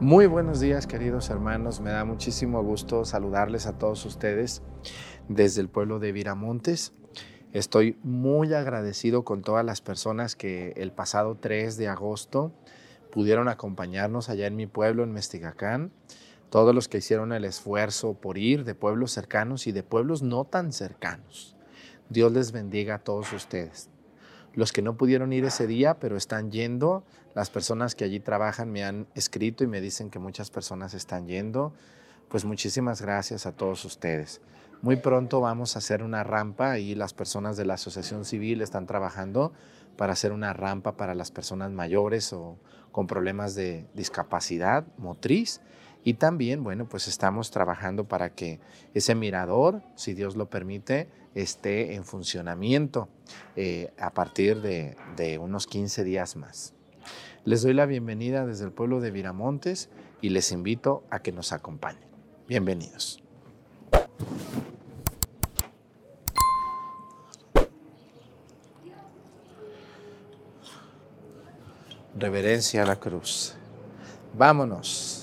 Muy buenos días queridos hermanos, me da muchísimo gusto saludarles a todos ustedes desde el pueblo de Viramontes. Estoy muy agradecido con todas las personas que el pasado 3 de agosto pudieron acompañarnos allá en mi pueblo, en Mestigacán. Todos los que hicieron el esfuerzo por ir de pueblos cercanos y de pueblos no tan cercanos. Dios les bendiga a todos ustedes. Los que no pudieron ir ese día, pero están yendo, las personas que allí trabajan me han escrito y me dicen que muchas personas están yendo. Pues muchísimas gracias a todos ustedes. Muy pronto vamos a hacer una rampa y las personas de la asociación civil están trabajando para hacer una rampa para las personas mayores o con problemas de discapacidad motriz. Y también, bueno, pues estamos trabajando para que ese mirador, si Dios lo permite, esté en funcionamiento eh, a partir de, de unos 15 días más. Les doy la bienvenida desde el pueblo de Viramontes y les invito a que nos acompañen. Bienvenidos. Reverencia a la cruz. Vámonos.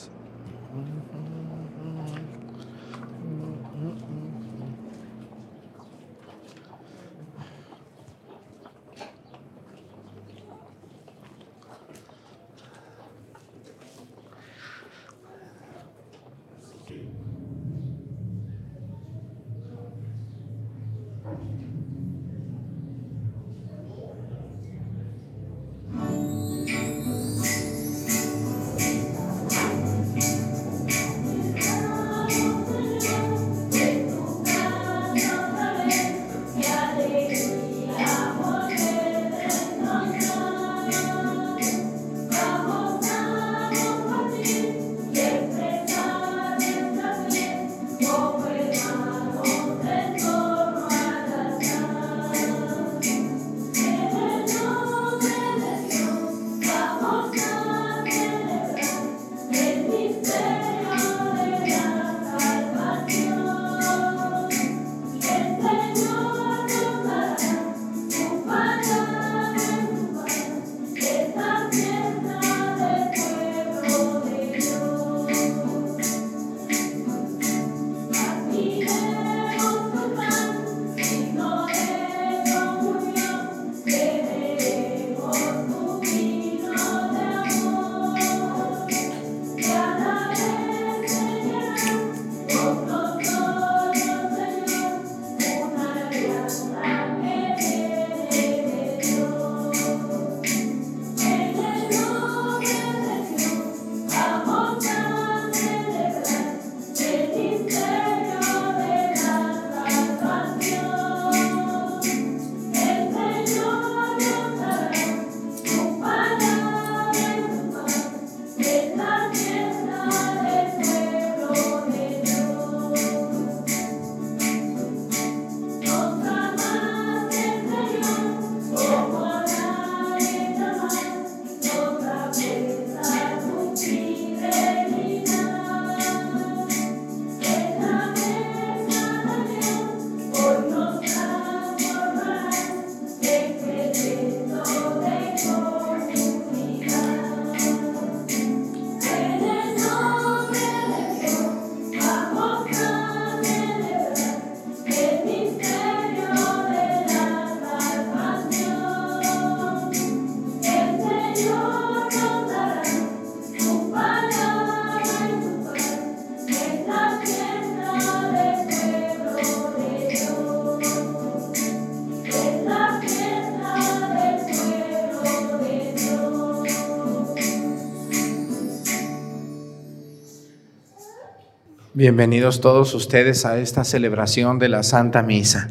Bienvenidos todos ustedes a esta celebración de la Santa Misa.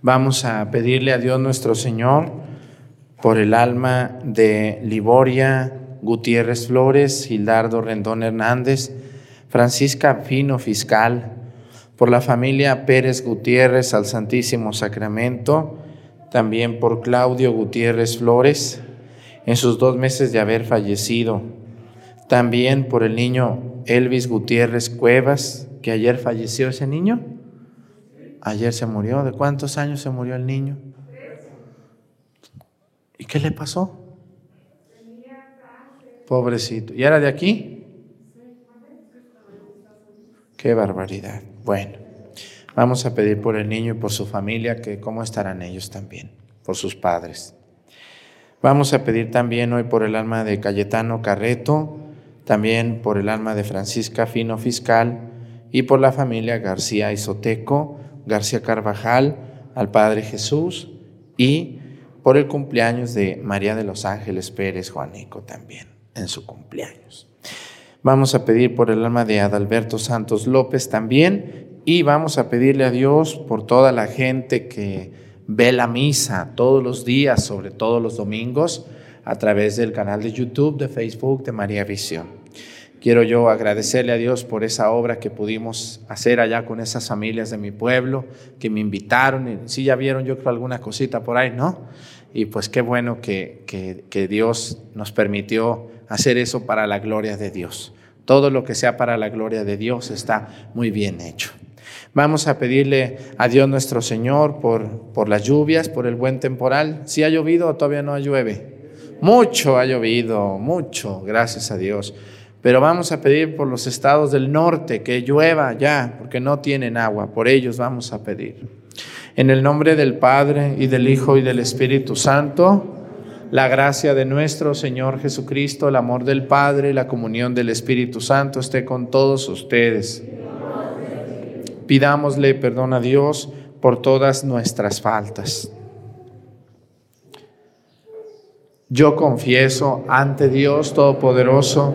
Vamos a pedirle a Dios nuestro Señor por el alma de Liboria Gutiérrez Flores, Gildardo Rendón Hernández, Francisca Fino Fiscal, por la familia Pérez Gutiérrez al Santísimo Sacramento, también por Claudio Gutiérrez Flores, en sus dos meses de haber fallecido, también por el niño Elvis Gutiérrez Cuevas, que ayer falleció ese niño. Ayer se murió. ¿De cuántos años se murió el niño? ¿Y qué le pasó? Pobrecito. ¿Y era de aquí? Qué barbaridad. Bueno, vamos a pedir por el niño y por su familia, que cómo estarán ellos también, por sus padres. Vamos a pedir también hoy por el alma de Cayetano Carreto, también por el alma de Francisca Fino Fiscal y por la familia García Isoteco, García Carvajal, al Padre Jesús y por el cumpleaños de María de los Ángeles Pérez Juanico también, en su cumpleaños. Vamos a pedir por el alma de Adalberto Santos López también y vamos a pedirle a Dios por toda la gente que ve la misa todos los días, sobre todo los domingos, a través del canal de YouTube, de Facebook de María Visión. Quiero yo agradecerle a Dios por esa obra que pudimos hacer allá con esas familias de mi pueblo, que me invitaron. Sí, ya vieron yo creo alguna cosita por ahí, ¿no? Y pues qué bueno que, que, Dios nos permitió hacer eso para la gloria de Dios. Todo lo que sea para la gloria de Dios está muy bien hecho. Vamos a pedirle a Dios nuestro Señor por, por las lluvias, por el buen temporal. ¿Sí ha llovido o todavía no llueve? Mucho ha llovido, mucho, gracias a Dios. Pero vamos a pedir por los estados del norte que llueva ya, porque no tienen agua. Por ellos vamos a pedir. En el nombre del Padre y del Hijo y del Espíritu Santo, la gracia de nuestro Señor Jesucristo, el amor del Padre y la comunión del Espíritu Santo esté con todos ustedes. Pidámosle perdón a Dios por todas nuestras faltas. Yo confieso ante Dios Todopoderoso,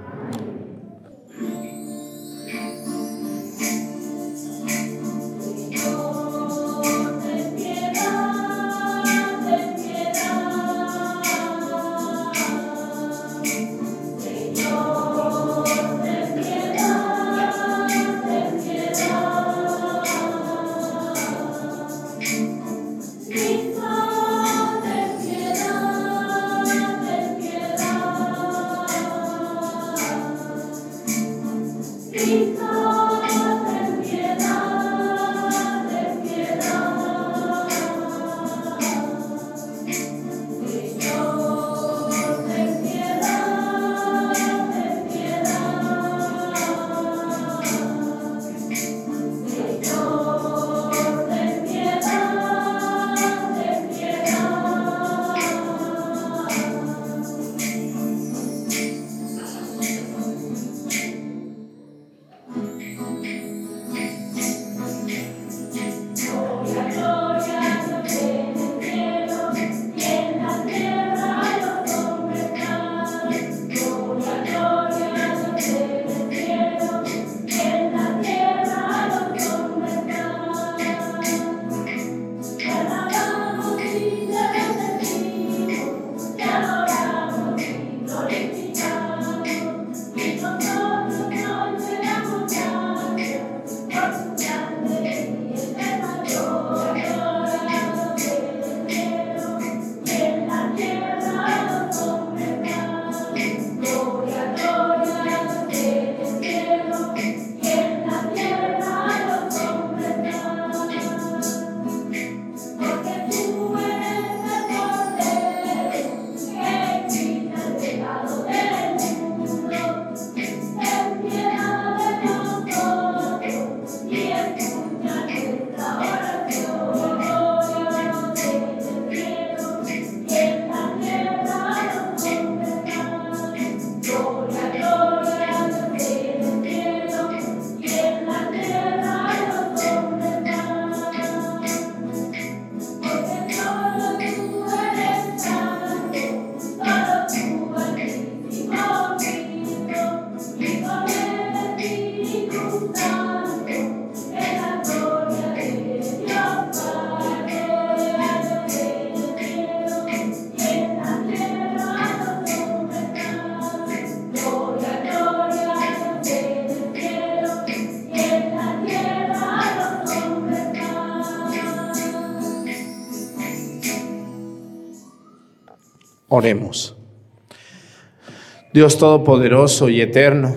Dios Todopoderoso y Eterno,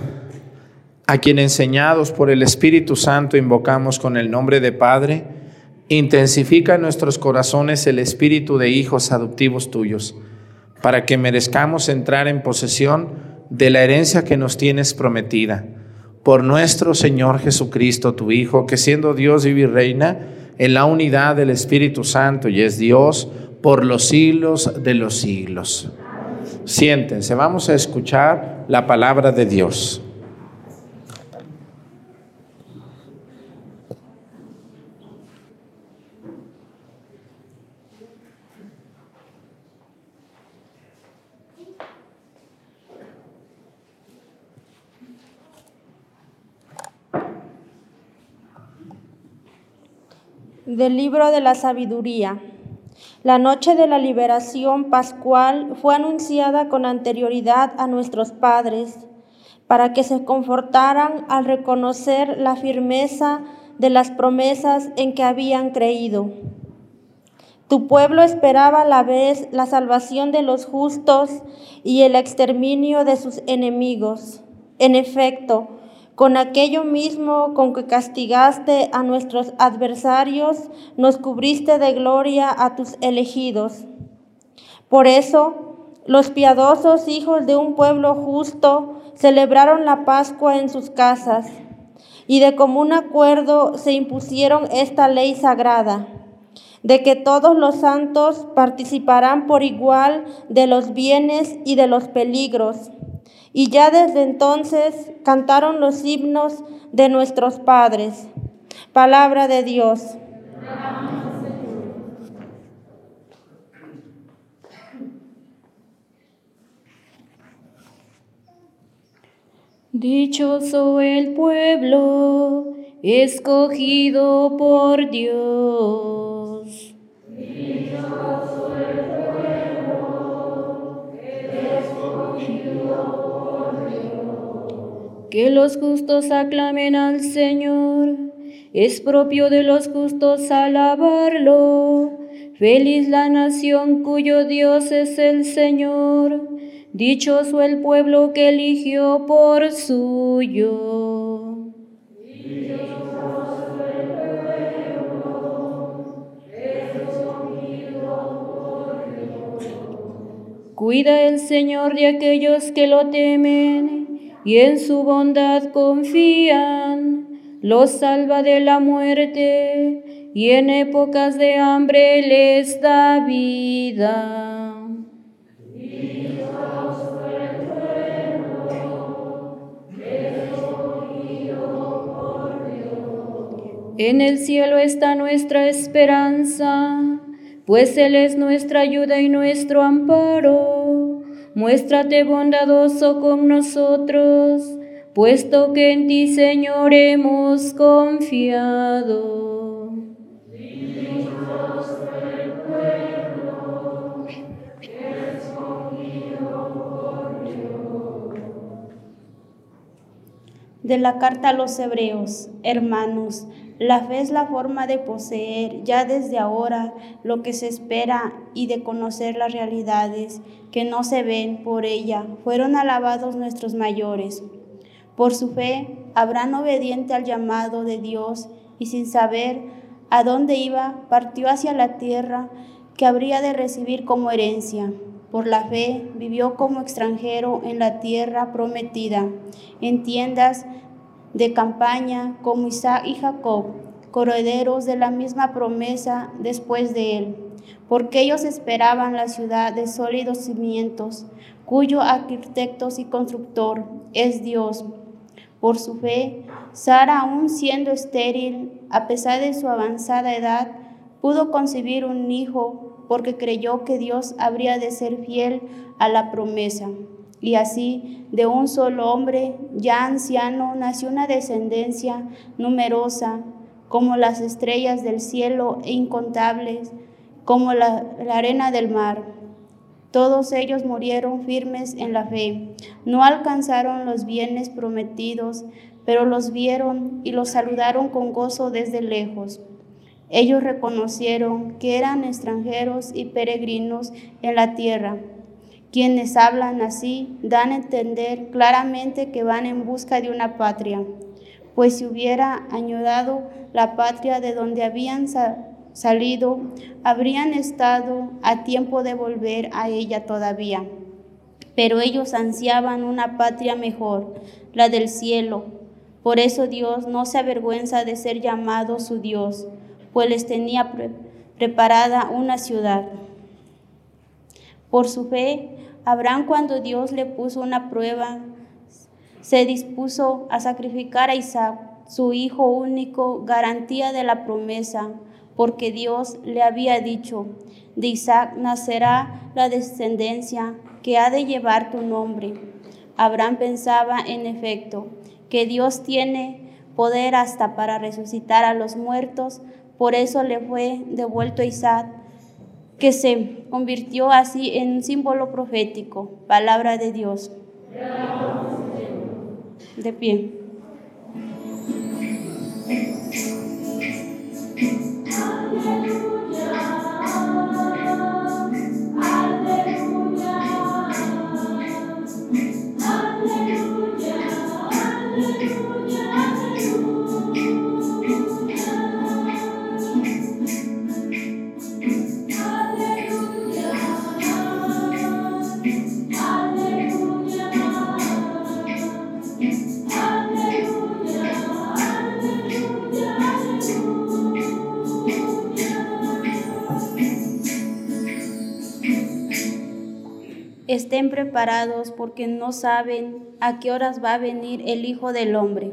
a quien enseñados por el Espíritu Santo invocamos con el nombre de Padre, intensifica en nuestros corazones el espíritu de hijos adoptivos tuyos, para que merezcamos entrar en posesión de la herencia que nos tienes prometida. Por nuestro Señor Jesucristo, tu Hijo, que siendo Dios vive y reina en la unidad del Espíritu Santo y es Dios por los siglos de los siglos. Siéntense, vamos a escuchar la palabra de Dios. Del libro de la sabiduría. La noche de la liberación pascual fue anunciada con anterioridad a nuestros padres para que se confortaran al reconocer la firmeza de las promesas en que habían creído. Tu pueblo esperaba a la vez la salvación de los justos y el exterminio de sus enemigos. En efecto, con aquello mismo con que castigaste a nuestros adversarios, nos cubriste de gloria a tus elegidos. Por eso, los piadosos hijos de un pueblo justo celebraron la Pascua en sus casas y de común acuerdo se impusieron esta ley sagrada, de que todos los santos participarán por igual de los bienes y de los peligros y ya desde entonces cantaron los himnos de nuestros padres. Palabra de Dios. Dichoso el pueblo escogido por Dios. Que los justos aclamen al Señor, es propio de los justos alabarlo. Feliz la nación cuyo Dios es el Señor, dichoso el pueblo que eligió por suyo. Cuida el Señor de aquellos que lo temen y en su bondad confían, los salva de la muerte y en épocas de hambre les da vida. En el cielo está nuestra esperanza, pues Él es nuestra ayuda y nuestro amparo muéstrate bondadoso con nosotros, puesto que en ti, Señor, hemos confiado. De la carta a los hebreos, hermanos, la fe es la forma de poseer ya desde ahora lo que se espera y de conocer las realidades que no se ven por ella. Fueron alabados nuestros mayores. Por su fe, Abraham obediente al llamado de Dios y sin saber a dónde iba, partió hacia la tierra que habría de recibir como herencia. Por la fe vivió como extranjero en la tierra prometida, en tiendas de campaña como Isaac y Jacob, correderos de la misma promesa después de él, porque ellos esperaban la ciudad de sólidos cimientos, cuyo arquitecto y constructor es Dios. Por su fe, Sara, aun siendo estéril, a pesar de su avanzada edad, pudo concebir un hijo porque creyó que Dios habría de ser fiel a la promesa. Y así, de un solo hombre, ya anciano, nació una descendencia numerosa, como las estrellas del cielo e incontables, como la, arena del mar. Todos ellos murieron firmes en la fe. No alcanzaron los bienes prometidos, pero los vieron y los saludaron con gozo desde lejos. Ellos reconocieron que eran extranjeros y peregrinos en la tierra Quienes hablan así dan a entender claramente que van en busca de una patria, pues si hubiera añorado la patria de donde habían salido, habrían estado a tiempo de volver a ella todavía. Pero ellos ansiaban una patria mejor, la del cielo. Por eso Dios no se avergüenza de ser llamado su Dios, pues les tenía preparada una ciudad. Por su fe, Abraham cuando Dios le puso una prueba, se dispuso a sacrificar a Isaac, su hijo único, garantía de la promesa, porque Dios le había dicho, de Isaac nacerá la descendencia que ha de llevar tu nombre. Abraham pensaba, en efecto, que Dios tiene poder hasta para resucitar a los muertos, por eso le fue devuelto Isaac que se convirtió así en un símbolo profético, palabra de Dios. De pie. Estén preparados porque no saben a qué horas va a venir el Hijo del Hombre.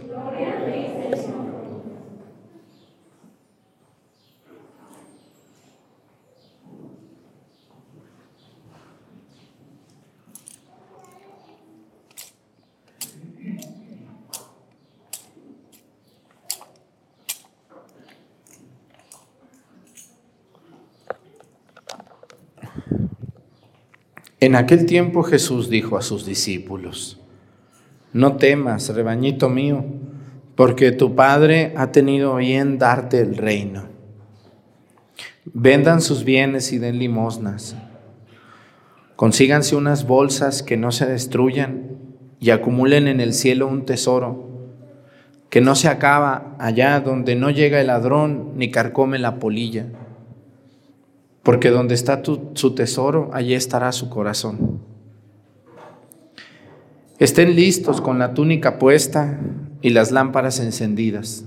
En aquel tiempo Jesús dijo a sus discípulos, no temas, rebañito mío, porque tu Padre ha tenido bien darte el reino. Vendan sus bienes y den limosnas. Consíganse unas bolsas que no se destruyan y acumulen en el cielo un tesoro que no se acaba allá donde no llega el ladrón ni carcome la polilla porque donde está su tesoro, allí estará su corazón. Estén listos con la túnica puesta y las lámparas encendidas.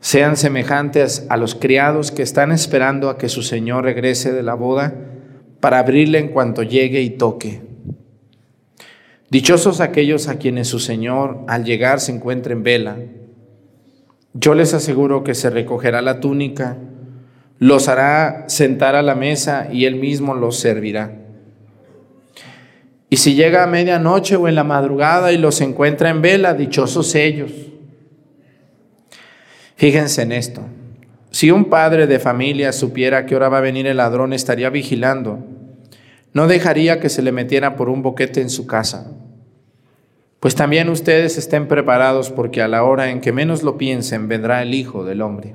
Sean semejantes a los criados que están esperando a que su Señor regrese de la boda para abrirle en cuanto llegue y toque. Dichosos aquellos a quienes su Señor al llegar se encuentre en vela. Yo les aseguro que se recogerá la túnica los hará sentar a la mesa y él mismo los servirá. Y si llega a medianoche o en la madrugada y los encuentra en vela, dichosos ellos. Fíjense en esto. Si un padre de familia supiera que hora va a venir el ladrón, estaría vigilando. No dejaría que se le metiera por un boquete en su casa. Pues también ustedes estén preparados porque a la hora en que menos lo piensen vendrá el Hijo del Hombre.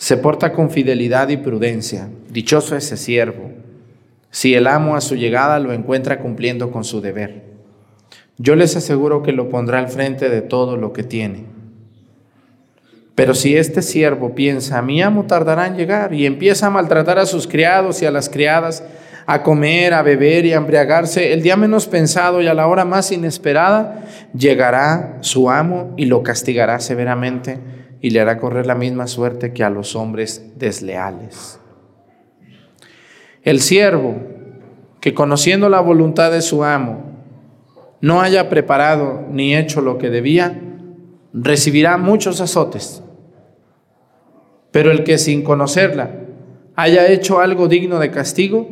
se porta con fidelidad y prudencia. Dichoso ese siervo, si el amo a su llegada lo encuentra cumpliendo con su deber. Yo les aseguro que lo pondrá al frente de todo lo que tiene. Pero si este siervo piensa, mi amo tardará en llegar y empieza a maltratar a sus criados y a las criadas, a comer, a beber y a embriagarse, el día menos pensado y a la hora más inesperada, llegará su amo y lo castigará severamente y le hará correr la misma suerte que a los hombres desleales. El siervo que conociendo la voluntad de su amo no haya preparado ni hecho lo que debía, recibirá muchos azotes. Pero el que sin conocerla haya hecho algo digno de castigo,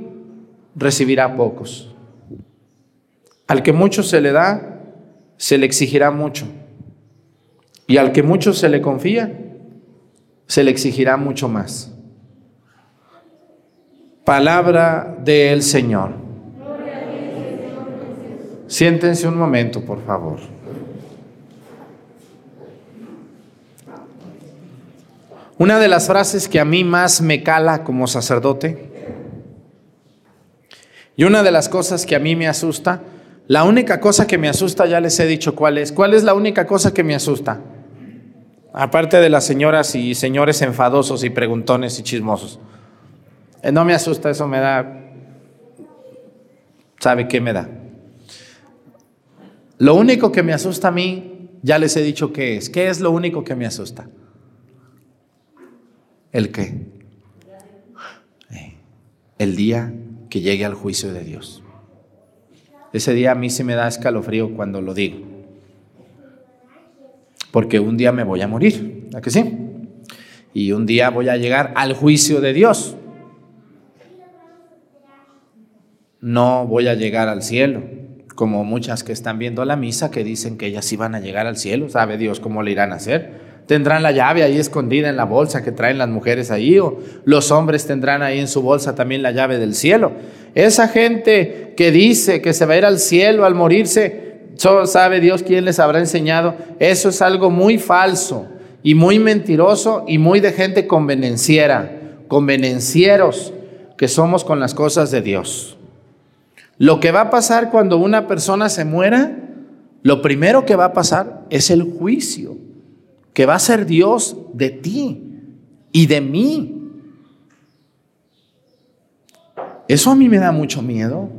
recibirá pocos. Al que mucho se le da, se le exigirá mucho. Y al que mucho se le confía, se le exigirá mucho más. Palabra del Señor. Siéntense un momento, por favor. Una de las frases que a mí más me cala como sacerdote y una de las cosas que a mí me asusta, la única cosa que me asusta, ya les he dicho cuál es. ¿Cuál es la única cosa que me asusta? Aparte de las señoras y señores enfadosos y preguntones y chismosos. Eh, no me asusta, eso me da... ¿Sabe qué me da? Lo único que me asusta a mí, ya les he dicho qué es. ¿Qué es lo único que me asusta? ¿El qué? Eh, el día que llegue al juicio de Dios. Ese día a mí se me da escalofrío cuando lo digo. Porque un día me voy a morir, ¿a que sí? Y un día voy a llegar al juicio de Dios. No voy a llegar al cielo, como muchas que están viendo la misa que dicen que ellas iban a llegar al cielo. ¿Sabe Dios cómo le irán a hacer? tendrán la llave ahí escondida en la bolsa que traen las mujeres ahí, o los hombres tendrán ahí en su bolsa también la llave del cielo. Esa gente que dice que se va a ir al cielo al morirse, solo sabe Dios quién les habrá enseñado. Eso es algo muy falso y muy mentiroso y muy de gente convenenciera, convenencieros que somos con las cosas de Dios. Lo que va a pasar cuando una persona se muera, lo primero que va a pasar es el juicio que va a ser Dios de ti y de mí. Eso a mí me da mucho miedo.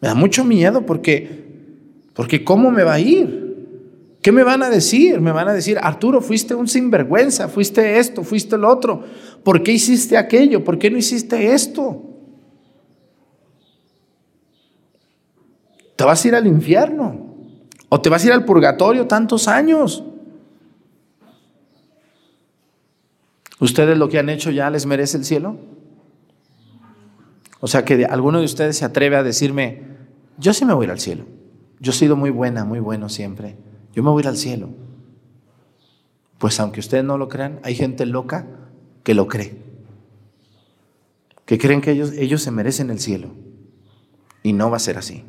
Me da mucho miedo porque, porque ¿cómo me va a ir? ¿Qué me van a decir? Me van a decir, Arturo, fuiste un sinvergüenza, fuiste esto, fuiste lo otro. ¿Por qué hiciste aquello? ¿Por qué no hiciste esto? Te vas a ir al infierno o te vas a ir al purgatorio tantos años. ¿Ustedes lo que han hecho ya les merece el cielo? O sea que alguno de ustedes se atreve a decirme, yo sí me voy a ir al cielo. Yo he sido muy buena, muy bueno siempre. Yo me voy a ir al cielo. Pues aunque ustedes no lo crean, hay gente loca que lo cree. Que creen que ellos, ellos se merecen el cielo. Y no va a ser así.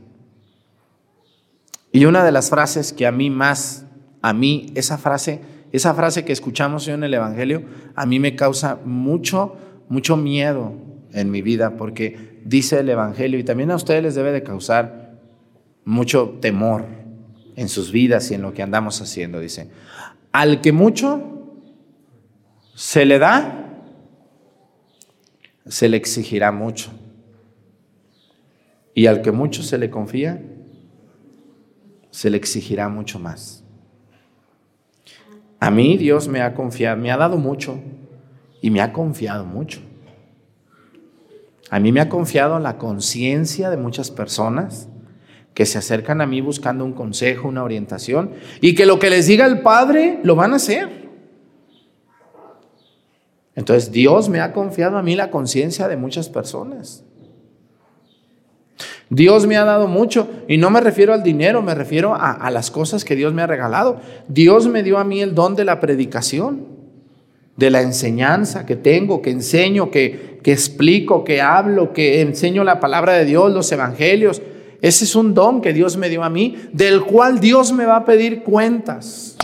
Y una de las frases que a mí más, a mí, esa frase esa frase que escuchamos hoy en el Evangelio a mí me causa mucho, mucho miedo en mi vida porque dice el Evangelio y también a ustedes les debe de causar mucho temor en sus vidas y en lo que andamos haciendo. Dice, al que mucho se le da, se le exigirá mucho. Y al que mucho se le confía, se le exigirá mucho más. A mí Dios me ha confiado, me ha dado mucho y me ha confiado mucho. A mí me ha confiado la conciencia de muchas personas que se acercan a mí buscando un consejo, una orientación, y que lo que les diga el Padre lo van a hacer. Entonces Dios me ha confiado a mí la conciencia de muchas personas. Dios me ha dado mucho y no me refiero al dinero, me refiero a, las cosas que Dios me ha regalado. Dios me dio a mí el don de la predicación, de la enseñanza que tengo, que enseño, que, que explico, que hablo, que enseño la palabra de Dios, los evangelios. Ese es un don que Dios me dio a mí, del cual Dios me va a pedir cuentas.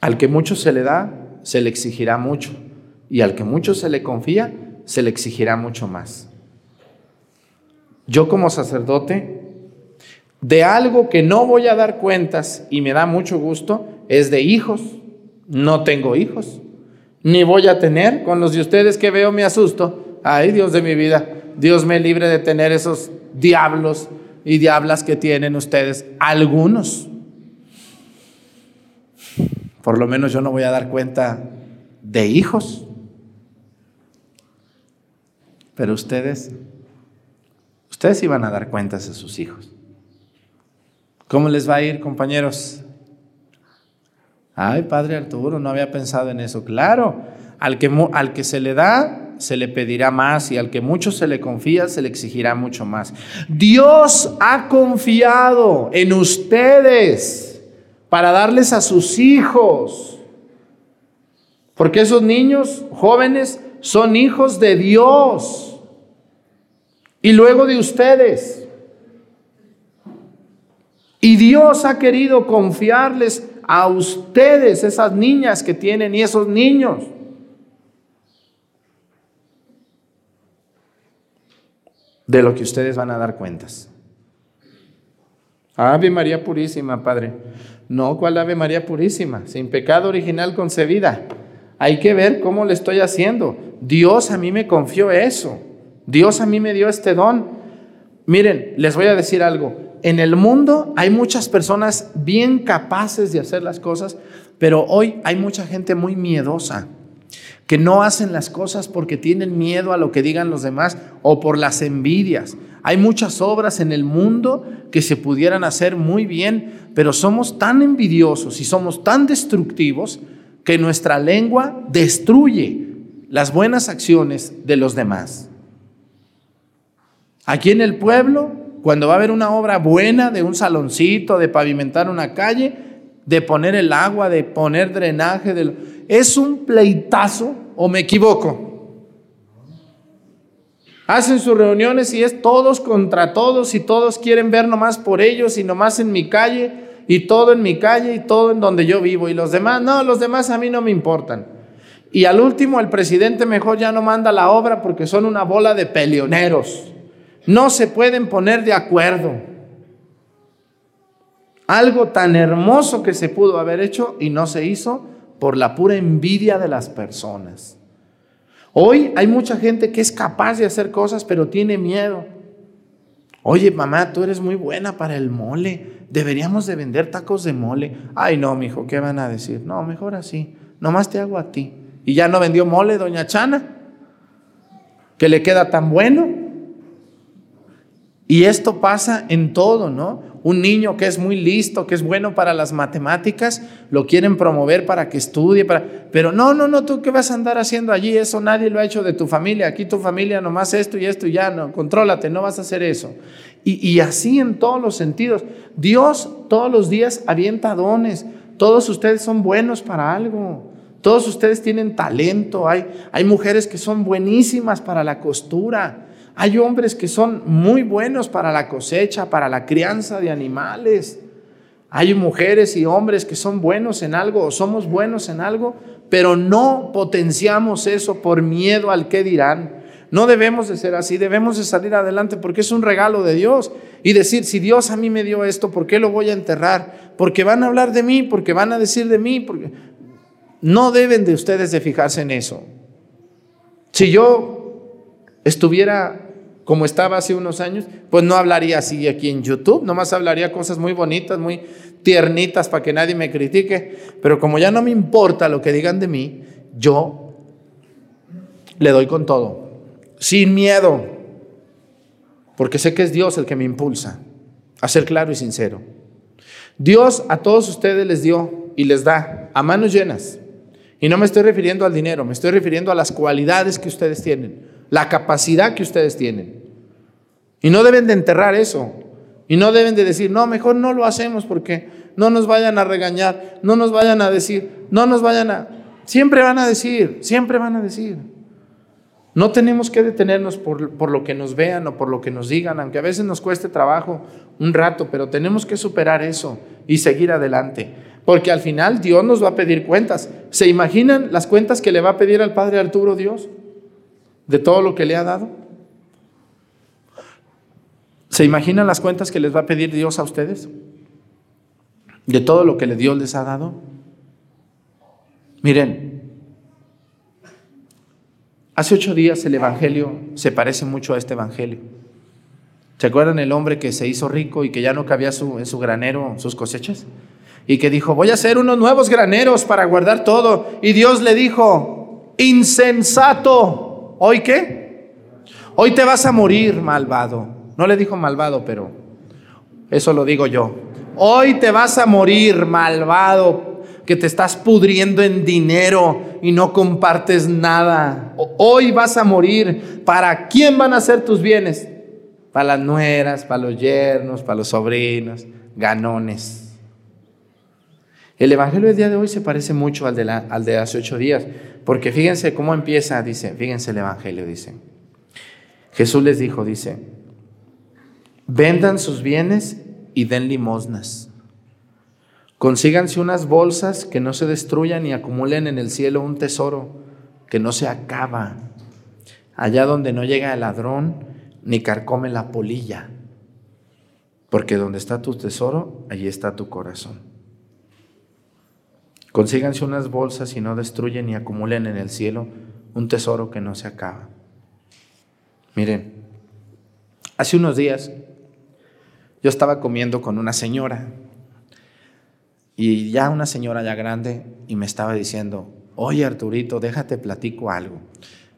Al que mucho se le da, se le exigirá mucho. Y al que mucho se le confía, se le exigirá mucho más. Yo como sacerdote, de algo que no voy a dar cuentas y me da mucho gusto, es de hijos. No tengo hijos. Ni voy a tener. Con los de ustedes que veo me asusto. Ay, Dios de mi vida. Dios me libre de tener esos diablos y diablas que tienen ustedes. Algunos. Por lo menos yo no voy a dar cuenta de hijos. Pero ustedes, ustedes iban a dar cuentas a sus hijos. ¿Cómo les va a ir, compañeros? Ay, padre Arturo, no había pensado en eso. Claro, al que, al que se le da, se le pedirá más y al que mucho se le confía, se le exigirá mucho más. Dios ha confiado en ustedes para darles a sus hijos. Porque esos niños jóvenes son hijos de Dios y luego de ustedes. Y Dios ha querido confiarles a ustedes, esas niñas que tienen y esos niños. De lo que ustedes van a dar cuentas. Ave María Purísima, Padre. No, ¿cuál Ave María Purísima? Sin pecado original concebida. Hay que ver cómo le estoy haciendo. Dios a mí me confió eso. Dios a mí me dio este don. Miren, les voy a decir algo. En el mundo hay muchas personas bien capaces de hacer las cosas, pero hoy hay mucha gente muy miedosa, que no hacen las cosas porque tienen miedo a lo que digan los demás o por las envidias. Hay muchas obras en el mundo que se pudieran hacer muy bien, pero somos tan envidiosos y somos tan destructivos que nuestra lengua destruye las buenas acciones de los demás. Aquí en el pueblo, cuando va a haber una obra buena de un saloncito, de pavimentar una calle, de poner el agua, de poner drenaje, es un pleitazo o me equivoco. Hacen sus reuniones y es todos contra todos y todos quieren ver nomás por ellos y nomás en mi calle y todo en mi calle y todo en donde yo vivo. Y los demás, no, los demás a mí no me importan. Y al último, el presidente mejor ya no manda la obra porque son una bola de peleoneros. No se pueden poner de acuerdo. Algo tan hermoso que se pudo haber hecho y no se hizo por la pura envidia de las personas. Hoy hay mucha gente que es capaz de hacer cosas, pero tiene miedo. Oye, mamá, tú eres muy buena para el mole. Deberíamos de vender tacos de mole. Ay, no, mijo, ¿qué van a decir? No, mejor así. Nomás te hago a ti. Y ya no vendió mole, doña Chana, que le queda tan bueno. Y esto pasa en todo, ¿no? Un niño que es muy listo, que es bueno para las matemáticas, lo quieren promover para que estudie, para... pero no, no, no, tú qué vas a andar haciendo allí, eso nadie lo ha hecho de tu familia, aquí tu familia nomás esto y esto y ya, no, contrólate, no vas a hacer eso. Y, y así en todos los sentidos. Dios todos los días avienta dones, todos ustedes son buenos para algo. Todos ustedes tienen talento, hay, hay mujeres que son buenísimas para la costura, hay hombres que son muy buenos para la cosecha, para la crianza de animales. Hay mujeres y hombres que son buenos en algo o somos buenos en algo, pero no potenciamos eso por miedo al que dirán. No debemos de ser así, debemos de salir adelante porque es un regalo de Dios y decir, si Dios a mí me dio esto, ¿por qué lo voy a enterrar? Porque van a hablar de mí, porque van a decir de mí, porque no deben de ustedes de fijarse en eso. Si yo estuviera como estaba hace unos años, pues no hablaría así aquí en YouTube, nomás hablaría cosas muy bonitas, muy tiernitas para que nadie me critique, pero como ya no me importa lo que digan de mí, yo le doy con todo, sin miedo, porque sé que es Dios el que me impulsa a ser claro y sincero. Dios a todos ustedes les dio y les da a manos llenas. Y no me estoy refiriendo al dinero, me estoy refiriendo a las cualidades que ustedes tienen la capacidad que ustedes tienen. Y no deben de enterrar eso. Y no deben de decir, no, mejor no lo hacemos porque no nos vayan a regañar, no nos vayan a decir, no nos vayan a... Siempre van a decir, siempre van a decir. No tenemos que detenernos por, por, lo que nos vean o por lo que nos digan, aunque a veces nos cueste trabajo un rato, pero tenemos que superar eso y seguir adelante. Porque al final Dios nos va a pedir cuentas. ¿Se imaginan las cuentas que le va a pedir al Padre Arturo Dios? De todo lo que le ha dado? ¿Se imaginan las cuentas que les va a pedir Dios a ustedes? De todo lo que Dios les ha dado. Miren, Hace ocho días el Evangelio se parece mucho a este Evangelio. ¿Se acuerdan el hombre que se hizo rico y que ya no cabía en su granero sus cosechas? Y que dijo, voy a hacer unos nuevos graneros para guardar todo. Y Dios le dijo, insensato, ¿hoy qué? Hoy te vas a morir, malvado. No le dijo malvado, pero eso lo digo yo. Hoy te vas a morir, malvado, que te estás pudriendo en dinero y no compartes nada. Hoy vas a morir. ¿Para quién van a ser tus bienes? Para las nueras, para los yernos, para los sobrinos, ganones. El Evangelio del día de hoy se parece mucho al de, de hace ocho días, porque fíjense cómo empieza, dice, fíjense el Evangelio, dice. Jesús les dijo, dice, vendan sus bienes y den limosnas. Consíganse unas bolsas que no se destruyan y acumulen en el cielo un tesoro que no se acaba, allá donde no llega el ladrón ni carcome la polilla, porque donde está tu tesoro, allí está tu corazón. Consíganse unas bolsas y no destruyen ni acumulen en el cielo un tesoro que no se acaba. Miren, hace unos días yo estaba comiendo con una señora y ya una señora ya grande y me estaba diciendo, oye Arturito, déjate platico algo.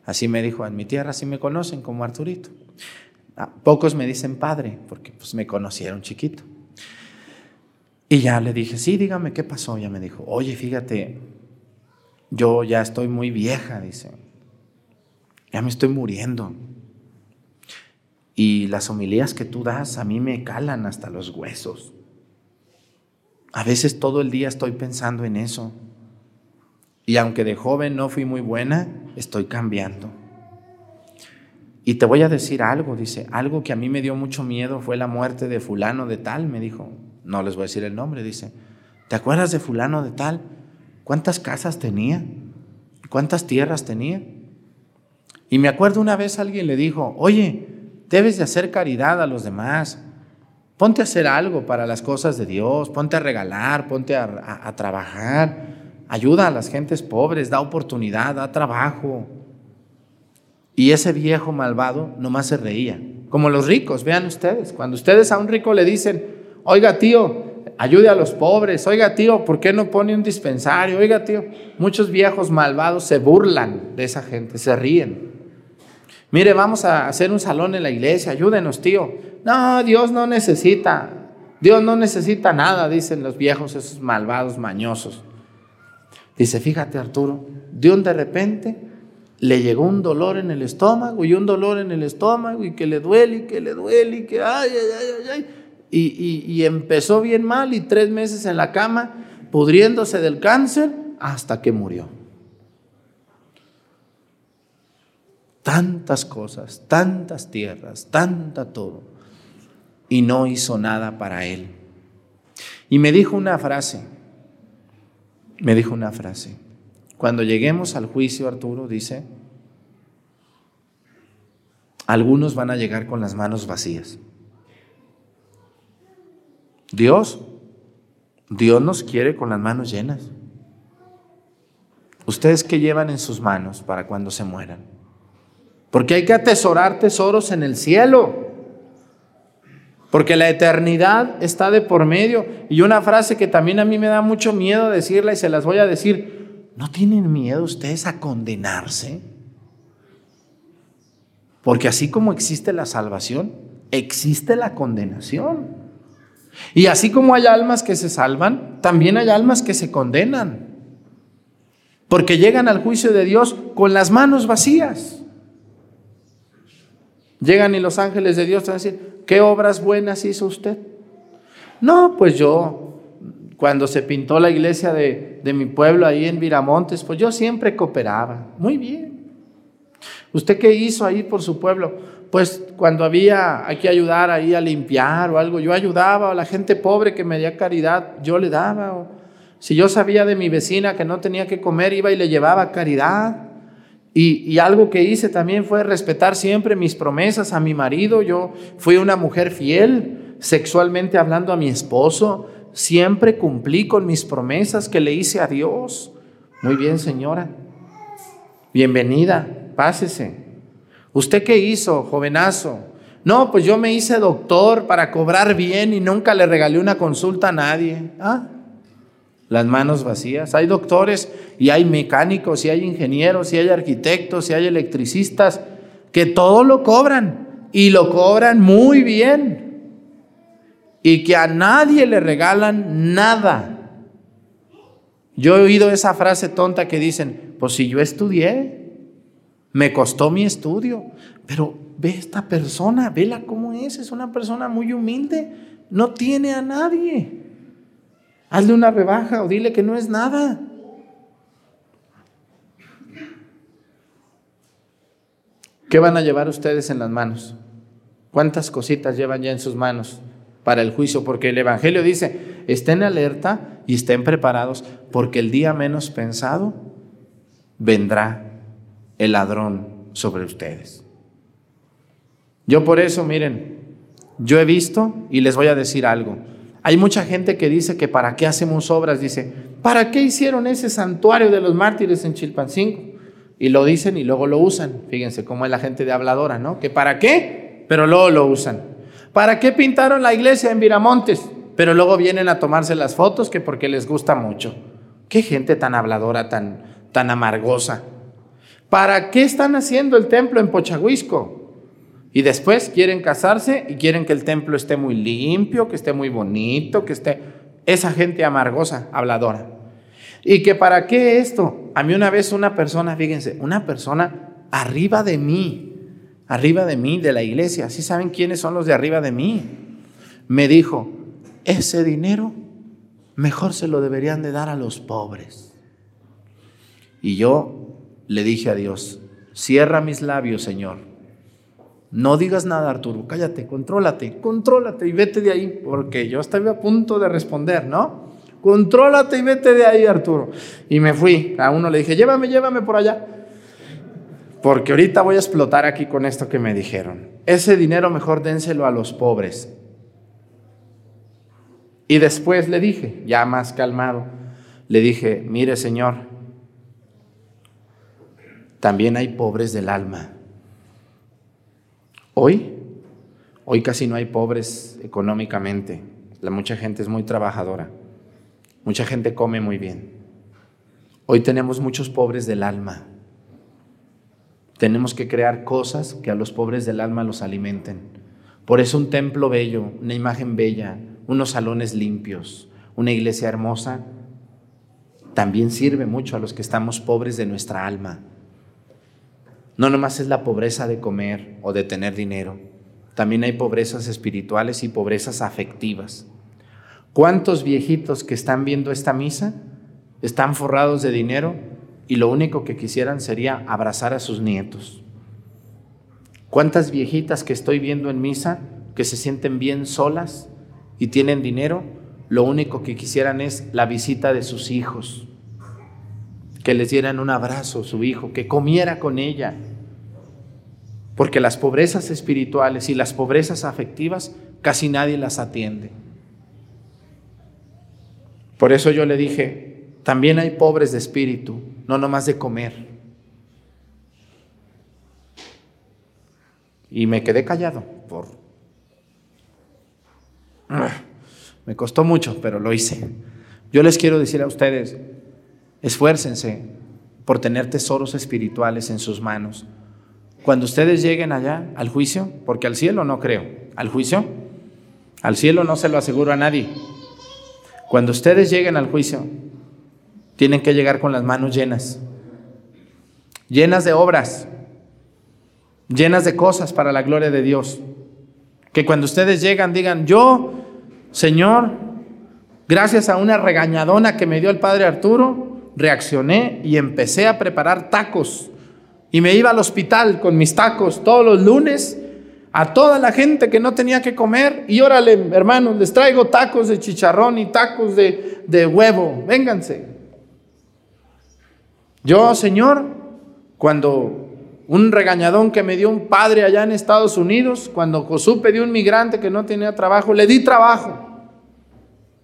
Así me dijo, en mi tierra sí me conocen como Arturito. Ah, pocos me dicen padre, porque pues me conocieron chiquito. Y ya le dije, sí, dígame qué pasó. Ya me dijo, oye, fíjate, yo ya estoy muy vieja, dice. Ya me estoy muriendo. Y las homilías que tú das a mí me calan hasta los huesos. A veces todo el día estoy pensando en eso. Y aunque de joven no fui muy buena, estoy cambiando. Y te voy a decir algo, dice, algo que a mí me dio mucho miedo fue la muerte de fulano de tal, me dijo. No les voy a decir el nombre, dice. ¿Te acuerdas de fulano de tal? ¿Cuántas casas tenía? ¿Cuántas tierras tenía? Y me acuerdo una vez alguien le dijo, oye, debes de hacer caridad a los demás. Ponte a hacer algo para las cosas de Dios, ponte a regalar, ponte a, trabajar, ayuda a las gentes pobres, da oportunidad, da trabajo. Y ese viejo malvado nomás se reía, como los ricos, vean ustedes, cuando ustedes a un rico le dicen, oiga tío, ayude a los pobres, oiga tío, ¿por qué no pone un dispensario? Oiga tío, muchos viejos malvados se burlan de esa gente, se ríen. Mire, vamos a hacer un salón en la iglesia, ayúdenos tío. No, Dios no necesita. Dios no necesita nada, dicen los viejos, esos malvados, mañosos. Dice, fíjate Arturo, Dios de repente le llegó un dolor en el estómago y un dolor en el estómago y que le duele y que le duele y que ay, ay, ay, ay. Y, empezó bien mal y tres meses en la cama, pudriéndose del cáncer hasta que murió. Tantas cosas, tantas tierras, tanta todo y no hizo nada para él. Y me dijo una frase, me dijo una frase. Cuando lleguemos al juicio, Arturo dice, algunos van a llegar con las manos vacías. Dios, Dios nos quiere con las manos llenas. ¿Ustedes qué llevan en sus manos para cuando se mueran? Porque hay que atesorar tesoros en el cielo. Porque la eternidad está de por medio. Y una frase que también a mí me da mucho miedo decirla y se las voy a decir. ¿No tienen miedo ustedes a condenarse? Porque así como existe la salvación, existe la condenación. Y así como hay almas que se salvan, también hay almas que se condenan. Porque llegan al juicio de Dios con las manos vacías. Llegan y los ángeles de Dios van a decir, ¿Qué obras buenas hizo usted? No, pues yo, cuando se pintó la iglesia de, mi pueblo ahí en Viramontes, pues yo siempre cooperaba. Muy bien. ¿Usted qué hizo ahí por su pueblo? Pues cuando había hay que ayudar ahí a limpiar o algo, yo ayudaba a la gente pobre que me dio caridad, yo le daba. si yo sabía de mi vecina que no tenía que comer, iba y le llevaba caridad. Y, algo que hice también fue respetar siempre mis promesas a mi marido. Yo fui una mujer fiel, sexualmente hablando a mi esposo. Siempre cumplí con mis promesas que le hice a Dios. Muy bien, señora. Bienvenida. pásese. ¿Usted qué hizo, jovenazo? No, pues yo me hice doctor para cobrar bien y nunca le regalé una consulta a nadie. Ah, las manos vacías. Hay doctores y hay mecánicos y hay ingenieros y hay arquitectos y hay electricistas que todo lo cobran y lo cobran muy bien y que a nadie le regalan nada. Yo he oído esa frase tonta que dicen, pues si yo estudié, me costó mi estudio, pero ve esta persona, vela cómo es, es una persona muy humilde, no tiene a nadie. Hazle una rebaja o dile que no es nada. ¿Qué van a llevar ustedes en las manos? ¿Cuántas cositas llevan ya en sus manos para el juicio? Porque el Evangelio dice, estén alerta y estén preparados porque el día menos pensado vendrá el ladrón sobre ustedes. Yo por eso, miren, yo he visto y les voy a decir algo. Hay mucha gente que dice que para qué hacemos obras, dice, ¿para qué hicieron ese santuario de los mártires en Chilpancingo? Y lo dicen y luego lo usan. Fíjense cómo es la gente de habladora, ¿no? Que para qué, pero luego lo usan. ¿Para qué pintaron la iglesia en Viramontes? Pero luego vienen a tomarse las fotos que porque les gusta mucho. Qué gente tan habladora, tan, tan amargosa. ¿Para qué están haciendo el templo en Pochahuisco? Y después quieren casarse y quieren que el templo esté muy limpio, que esté muy bonito, que esté... Esa gente amargosa, habladora. ¿Y que para qué esto? A mí una vez una persona, fíjense, una persona arriba de mí, arriba de mí, de la iglesia, ¿sí saben quiénes son los de arriba de mí? Me dijo, ese dinero mejor se lo deberían de dar a los pobres. Y yo le dije a Dios, cierra mis labios, Señor, no digas nada, Arturo, cállate, contrólate, contrólate y vete de ahí, porque yo estaba a punto de responder, ¿no? Contrólate y vete de ahí, Arturo. Y me fui, a uno le dije, llévame, llévame por allá, porque ahorita voy a explotar aquí con esto que me dijeron. Ese dinero mejor dénselo a los pobres. Y después le dije, ya más calmado, le dije, mire Señor, también hay pobres del alma. Hoy, hoy casi no hay pobres económicamente. La mucha gente es muy trabajadora. Mucha gente come muy bien. Hoy tenemos muchos pobres del alma. Tenemos que crear cosas que a los pobres del alma los alimenten. Por eso un templo bello, una imagen bella, unos salones limpios, una iglesia hermosa, también sirve mucho a los que estamos pobres de nuestra alma. No nomás es la pobreza de comer o de tener dinero, también hay pobrezas espirituales y pobrezas afectivas. ¿Cuántos viejitos que están viendo esta misa están forrados de dinero y lo único que quisieran sería abrazar a sus nietos? ¿Cuántas viejitas que estoy viendo en misa que se sienten bien solas y tienen dinero, lo único que quisieran es la visita de sus hijos? Que les dieran un abrazo su hijo, que comiera con ella. Porque las pobrezas espirituales y las pobrezas afectivas casi nadie las atiende. Por eso yo le dije, también hay pobres de espíritu, no nomás de comer. Y me quedé callado por... Me costó mucho, pero lo hice. Yo les quiero decir a ustedes, Esfuércense por tener tesoros espirituales en sus manos. Cuando ustedes lleguen allá al juicio, porque al cielo no creo, al juicio, al cielo no se lo aseguro a nadie. Cuando ustedes lleguen al juicio, tienen que llegar con las manos llenas, llenas de obras, llenas de cosas para la gloria de Dios. Que cuando ustedes llegan digan, yo, Señor, gracias a una regañadona que me dio el Padre Arturo, reaccioné y empecé a preparar tacos. Y me iba al hospital con mis tacos todos los lunes a toda la gente que no tenía que comer. Y órale, hermanos, les traigo tacos de chicharrón y tacos de, de huevo. Vénganse. Yo, Señor, cuando un regañadón que me dio un padre allá en Estados Unidos, cuando supe de un migrante que no tenía trabajo, le di trabajo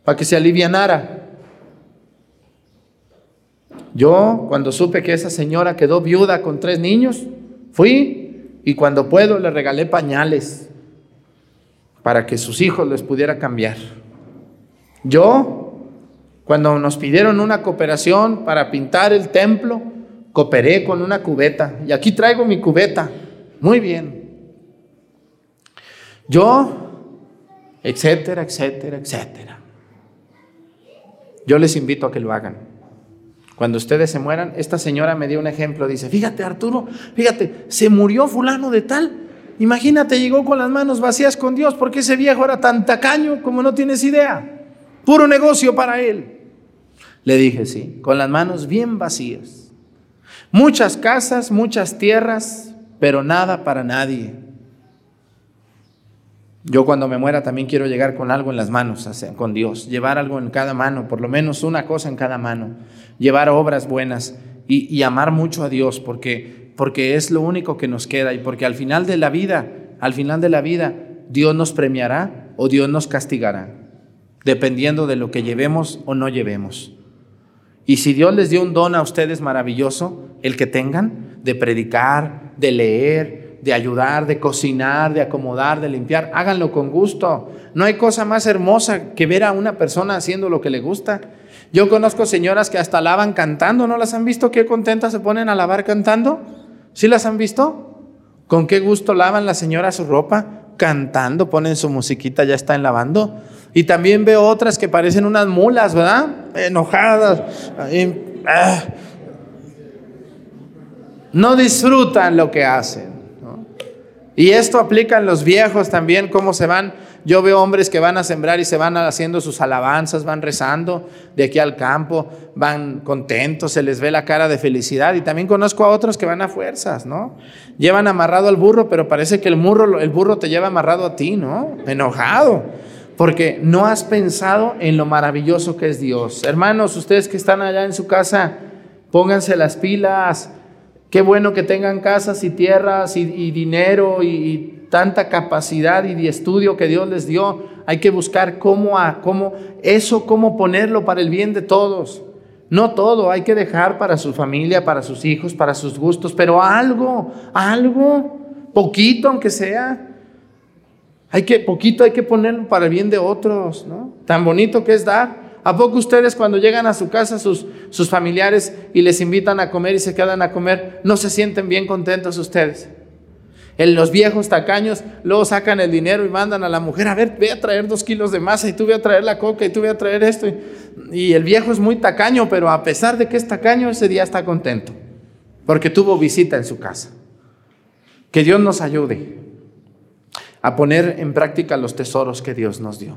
para que se alivianara. Yo, cuando supe que esa señora quedó viuda con tres niños, Fui y cuando puedo le regalé pañales para que sus hijos les pudiera cambiar. Yo, cuando nos pidieron una cooperación para pintar el templo, cooperé con una cubeta. Y aquí traigo mi cubeta. Muy bien. Yo, etcétera, etcétera, etcétera. Yo les invito a que lo hagan. Cuando ustedes se mueran, esta señora me dio un ejemplo. Dice, fíjate Arturo, fíjate, se murió fulano de tal. Imagínate, llegó con las manos vacías con Dios, porque ese viejo era tan tacaño como no tienes idea. Puro negocio para él. Le dije, sí, con las manos bien vacías. Muchas casas, muchas tierras, pero nada para nadie. Yo cuando me muera también quiero llegar con algo en las manos, con Dios, llevar algo en cada mano, por lo menos una cosa en cada mano, llevar obras buenas y, amar mucho a Dios, porque, porque es lo único que nos queda y porque al final de la vida, al final de la vida, Dios nos premiará o Dios nos castigará, dependiendo de lo que llevemos o no llevemos. Y si Dios les dio un don a ustedes maravilloso, el que tengan, de predicar, de leer, de ayudar, de cocinar, de acomodar, de limpiar, háganlo con gusto. No hay cosa más hermosa que ver a una persona haciendo lo que le gusta. Yo conozco señoras que hasta lavan cantando, ¿no las han visto? Qué contentas se ponen a lavar cantando. ¿Sí las han visto? ¿Con qué gusto lavan las señoras su ropa? Cantando, ponen su musiquita, ya están lavando. Y también veo otras que parecen unas mulas, ¿verdad? Enojadas. Ah. No disfrutan lo que hacen. Y esto aplica en los viejos también, cómo se van. Yo veo hombres que van a sembrar y se van haciendo sus alabanzas, van rezando de aquí al campo, van contentos, se les ve la cara de felicidad. Y también conozco a otros que van a fuerzas, ¿no? Llevan amarrado al burro, pero parece que el burro, el burro te lleva amarrado a ti, ¿no? Enojado, porque no has pensado en lo maravilloso que es Dios. Hermanos, ustedes que están allá en su casa, pónganse las pilas Qué bueno que tengan casas y tierras y, dinero y, tanta capacidad y de estudio que Dios les dio. Hay que buscar cómo, a, cómo eso, cómo ponerlo para el bien de todos. No todo, hay que dejar para su familia, para sus hijos, para sus gustos, pero algo, algo, poquito aunque sea. Hay que, poquito hay que ponerlo para el bien de otros, ¿no? Tan bonito que es dar. ¿A poco ustedes cuando llegan a su casa, sus, familiares, y les invitan a comer y se quedan a comer, no se sienten bien contentos ustedes? En los viejos tacaños luego sacan el dinero y mandan a la mujer, a ver, ve a traer dos kilos de masa y tú voy a traer la coca y tú voy a traer esto. Y el viejo es muy tacaño, pero a pesar de que es tacaño, ese día está contento, porque tuvo visita en su casa. Que Dios nos ayude a poner en práctica los tesoros que Dios nos dio.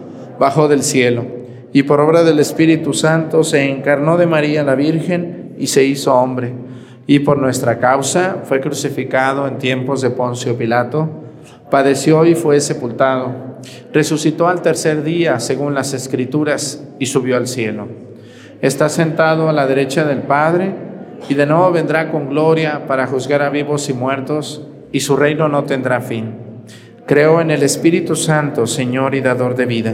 bajó del cielo y por obra del Espíritu Santo se encarnó de María la Virgen y se hizo hombre. Y por nuestra causa fue crucificado en tiempos de Poncio Pilato, padeció y fue sepultado, resucitó al tercer día según las Escrituras y subió al cielo. Está sentado a la derecha del Padre y de nuevo vendrá con gloria para juzgar a vivos y muertos y su reino no tendrá fin. Creo en el Espíritu Santo, Señor y dador de vida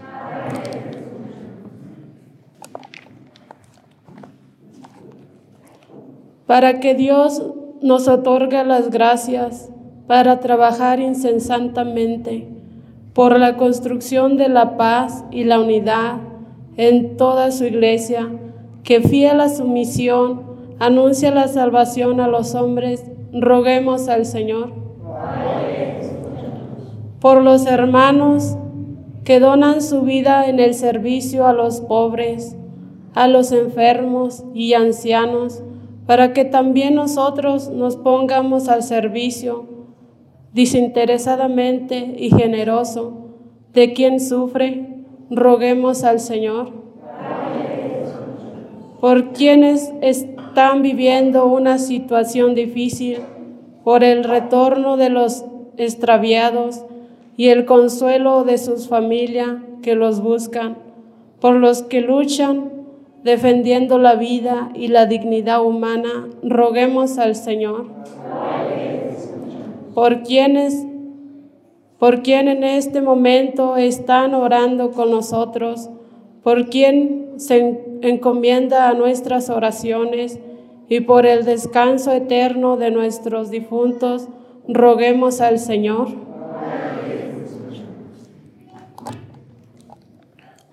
Para que Dios nos otorgue las gracias para trabajar incesantemente por la construcción de la paz y la unidad en toda su iglesia, que fiel a su misión anuncia la salvación a los hombres roguemos al Señor. Por los hermanos que donan su vida en el servicio a los pobres, a los enfermos y ancianos, para que también nosotros nos pongamos al servicio desinteresadamente y generoso de quien sufre, roguemos al Señor. Por quienes están viviendo una situación difícil, por el retorno de los extraviados y el consuelo de sus familias que los buscan, por los que luchan defendiendo la vida y la dignidad humana, roguemos al Señor. Por quienes por quien en este momento están orando con nosotros, por quien se encomienda a nuestras oraciones y por el descanso eterno de nuestros difuntos, roguemos al Señor.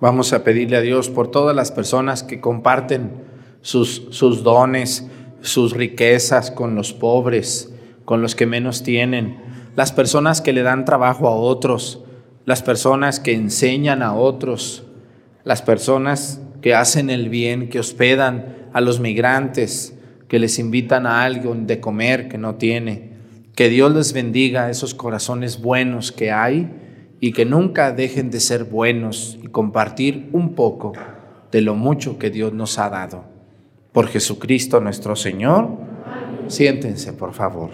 Vamos a pedirle a Dios por todas las personas que comparten sus, sus dones, sus riquezas con los pobres, con los que menos tienen las personas que le dan trabajo a otros, las personas que enseñan a otros, las personas que hacen el bien, que hospedan a los migrantes, que les invitan a algo de comer que no tiene. Que Dios les bendiga esos corazones buenos que hay y que nunca dejen de ser buenos y compartir un poco de lo mucho que Dios nos ha dado. Por Jesucristo nuestro Señor, siéntense por favor.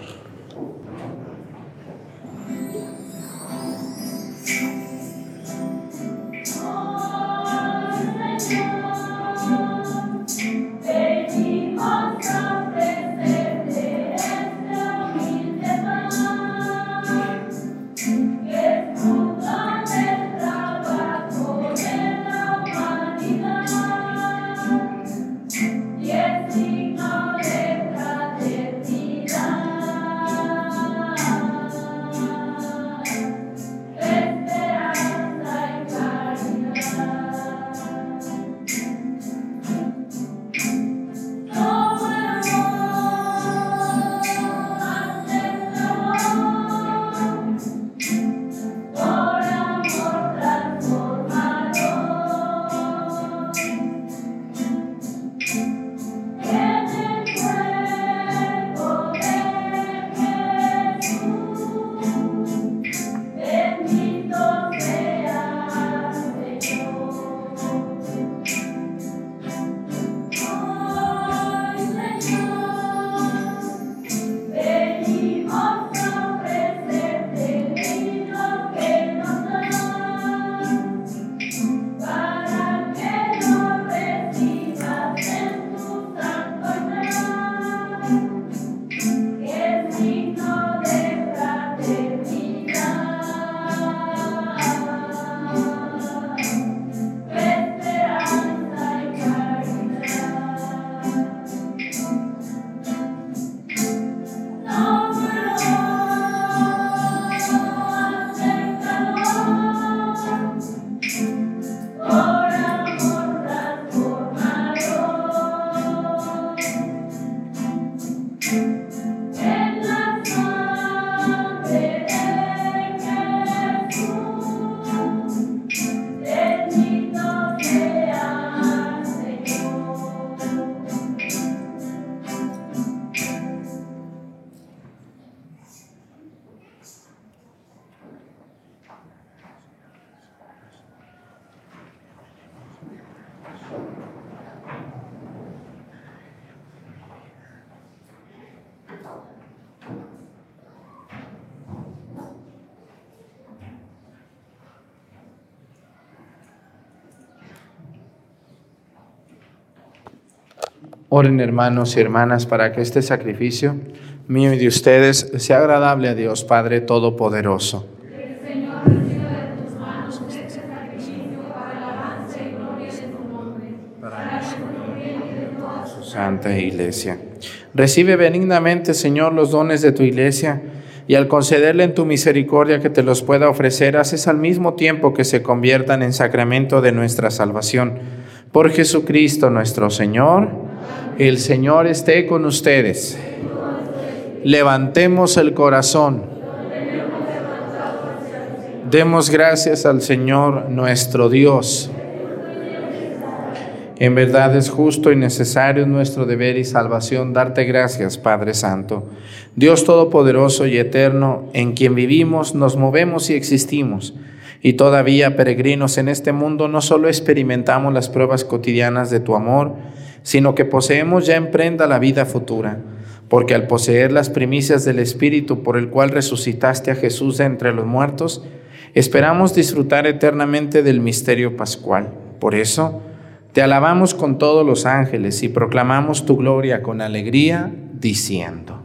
Oren hermanos y hermanas para que este sacrificio mío y de ustedes sea agradable a Dios Padre Todopoderoso. Santa Iglesia. Recibe benignamente, Señor, los dones de tu Iglesia y al concederle en tu misericordia que te los pueda ofrecer, haces al mismo tiempo que se conviertan en sacramento de nuestra salvación. Por Jesucristo nuestro Señor. El Señor esté con ustedes. Levantemos el corazón. Demos gracias al Señor nuestro Dios. En verdad es justo y necesario nuestro deber y salvación darte gracias, Padre Santo, Dios Todopoderoso y Eterno, en quien vivimos, nos movemos y existimos. Y todavía, peregrinos en este mundo, no solo experimentamos las pruebas cotidianas de tu amor, sino que poseemos ya en prenda la vida futura, porque al poseer las primicias del Espíritu por el cual resucitaste a Jesús de entre los muertos, esperamos disfrutar eternamente del misterio pascual. Por eso, te alabamos con todos los ángeles y proclamamos tu gloria con alegría, diciendo.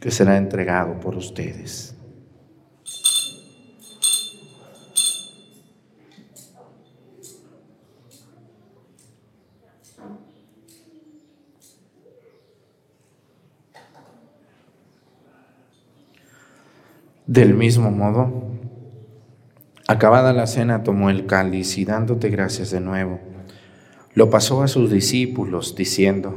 que será entregado por ustedes. Del mismo modo, acabada la cena, tomó el cáliz y dándote gracias de nuevo, lo pasó a sus discípulos, diciendo,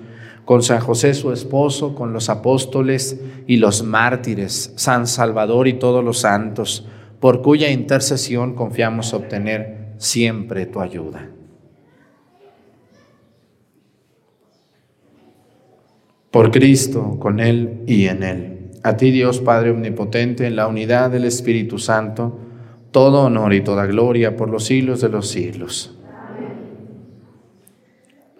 con San José su esposo, con los apóstoles y los mártires, San Salvador y todos los santos, por cuya intercesión confiamos obtener siempre tu ayuda. Por Cristo, con Él y en Él. A ti Dios Padre Omnipotente, en la unidad del Espíritu Santo, todo honor y toda gloria por los siglos de los siglos.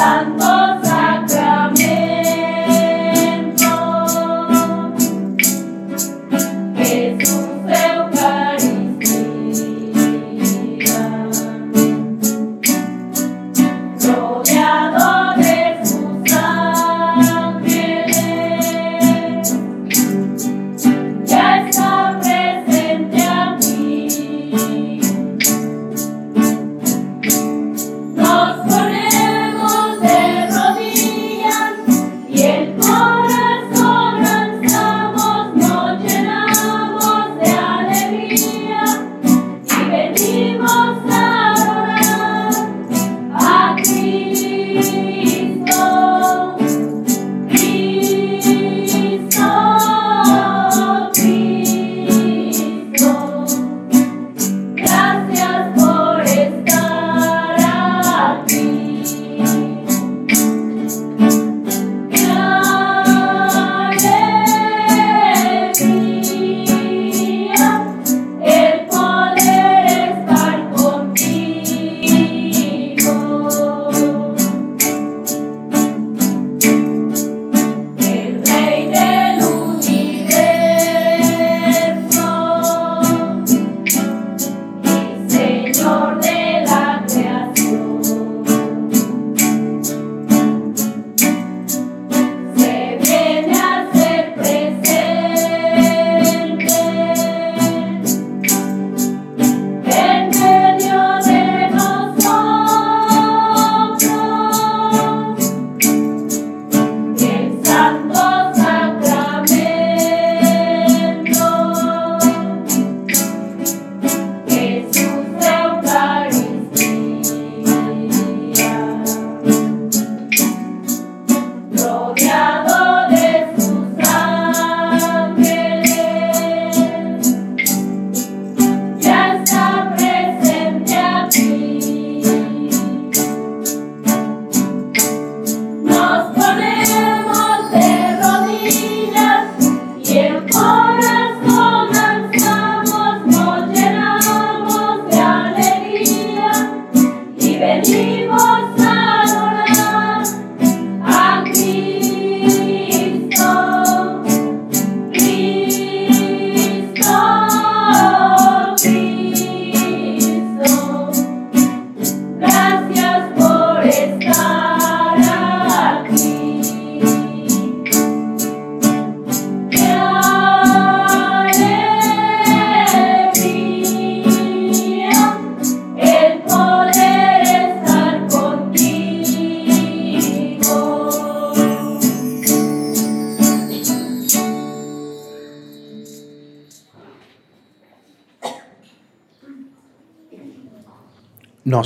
Santo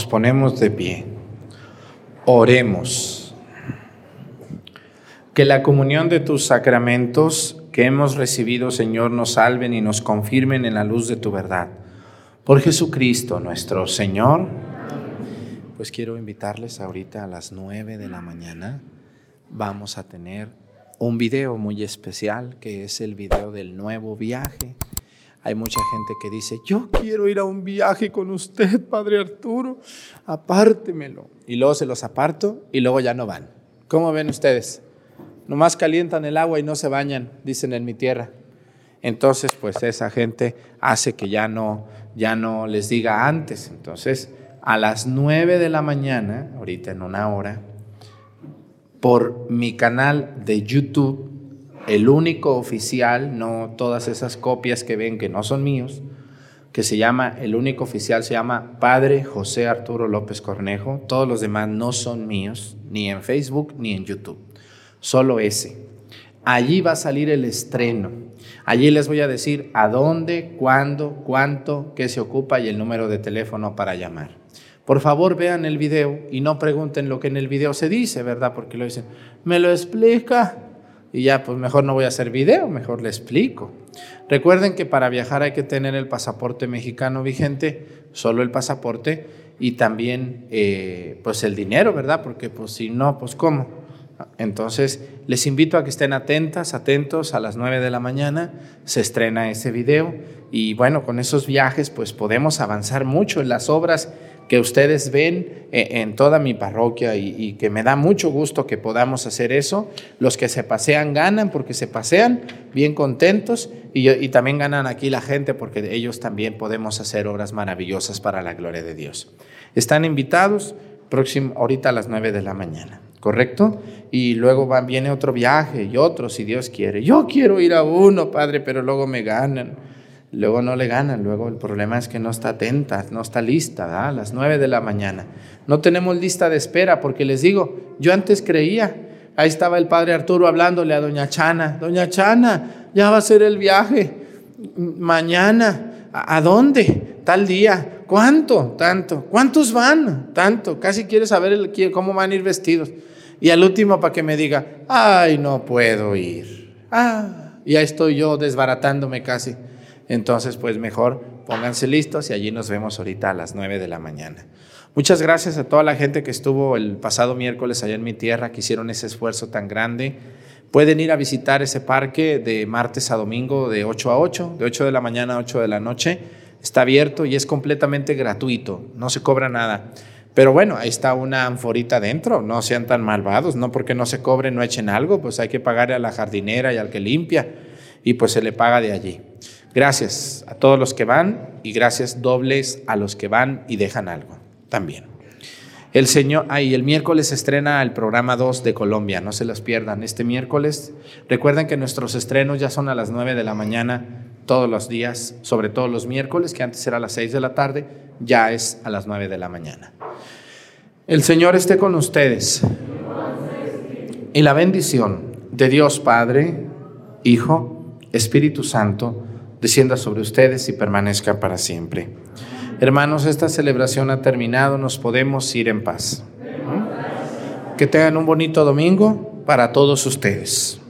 Ponemos de pie. Oremos. Que la comunión de tus sacramentos que hemos recibido, Señor, nos salven y nos confirmen en la luz de tu verdad. Por Jesucristo nuestro Señor. Pues quiero invitarles ahorita a las 9 de la mañana. Vamos a tener un video muy especial que es el video del nuevo viaje. Hay mucha gente que dice, yo quiero ir a un viaje con usted, Padre Arturo, apártemelo. Y luego se los aparto y luego ya no van. ¿Cómo ven ustedes? Nomás calientan el agua y no se bañan, dicen en mi tierra. Entonces, pues esa gente hace que ya no, ya no les diga antes. Entonces, a las 9 de la mañana, ahorita en una hora, por mi canal de YouTube, el único oficial, no todas esas copias que ven que no son míos, que se llama, el único oficial se llama Padre José Arturo López Cornejo, todos los demás no son míos, ni en Facebook ni en YouTube, solo ese. Allí va a salir el estreno. Allí les voy a decir a dónde, cuándo, cuánto, qué se ocupa y el número de teléfono para llamar. Por favor, vean el video y no pregunten lo que en el video se dice, ¿verdad? Porque lo dicen, me lo explica. Y ya, pues mejor no voy a hacer video, mejor le explico. Recuerden que para viajar hay que tener el pasaporte mexicano vigente, solo el pasaporte y también eh, pues el dinero, ¿verdad? Porque pues si no, pues ¿cómo? Entonces, les invito a que estén atentas, atentos a las 9 de la mañana, se estrena ese video y bueno, con esos viajes pues podemos avanzar mucho en las obras que ustedes ven eh, en toda mi parroquia y, que me da mucho gusto que podamos hacer eso. Los que se pasean ganan porque se pasean bien contentos y, y también ganan aquí la gente porque ellos también podemos hacer obras maravillosas para la gloria de Dios. Están invitados próximo, ahorita a las 9 de la mañana. ¿correcto? Y luego va, viene otro viaje y otro, si Dios quiere. Yo quiero ir a uno, Padre, pero luego me ganan. Luego no le ganan, luego el problema es que no está atenta, no está lista, a las nueve de la mañana. No tenemos lista de espera porque les digo, yo antes creía, ahí estaba el Padre Arturo hablándole a Doña Chana, Doña Chana, ya va a ser el viaje, mañana, ¿a, a dónde? Tal día, ¿cuánto? Tanto, ¿cuántos van? Tanto, casi quiere saber el, cómo van a ir vestidos. Y al último para que me diga, ay, no puedo ir. Ah, ya estoy yo desbaratándome casi. Entonces, pues mejor pónganse listos y allí nos vemos ahorita a las 9 de la mañana. Muchas gracias a toda la gente que estuvo el pasado miércoles allá en mi tierra, que hicieron ese esfuerzo tan grande. Pueden ir a visitar ese parque de martes a domingo de 8 a 8, de 8 de la mañana a 8 de la noche. Está abierto y es completamente gratuito, no se cobra nada. Pero bueno, ahí está una anforita dentro, no sean tan malvados, no porque no se cobre, no echen algo, pues hay que pagarle a la jardinera y al que limpia y pues se le paga de allí. Gracias a todos los que van y gracias dobles a los que van y dejan algo también. El Señor, ahí el miércoles estrena el programa 2 de Colombia, no se los pierdan. Este miércoles, recuerden que nuestros estrenos ya son a las 9 de la mañana todos los días, sobre todo los miércoles, que antes era a las 6 de la tarde, ya es a las 9 de la mañana. El Señor esté con ustedes. Y la bendición de Dios Padre, Hijo, Espíritu Santo, descienda sobre ustedes y permanezca para siempre. Hermanos, esta celebración ha terminado, nos podemos ir en paz. Que tengan un bonito domingo para todos ustedes.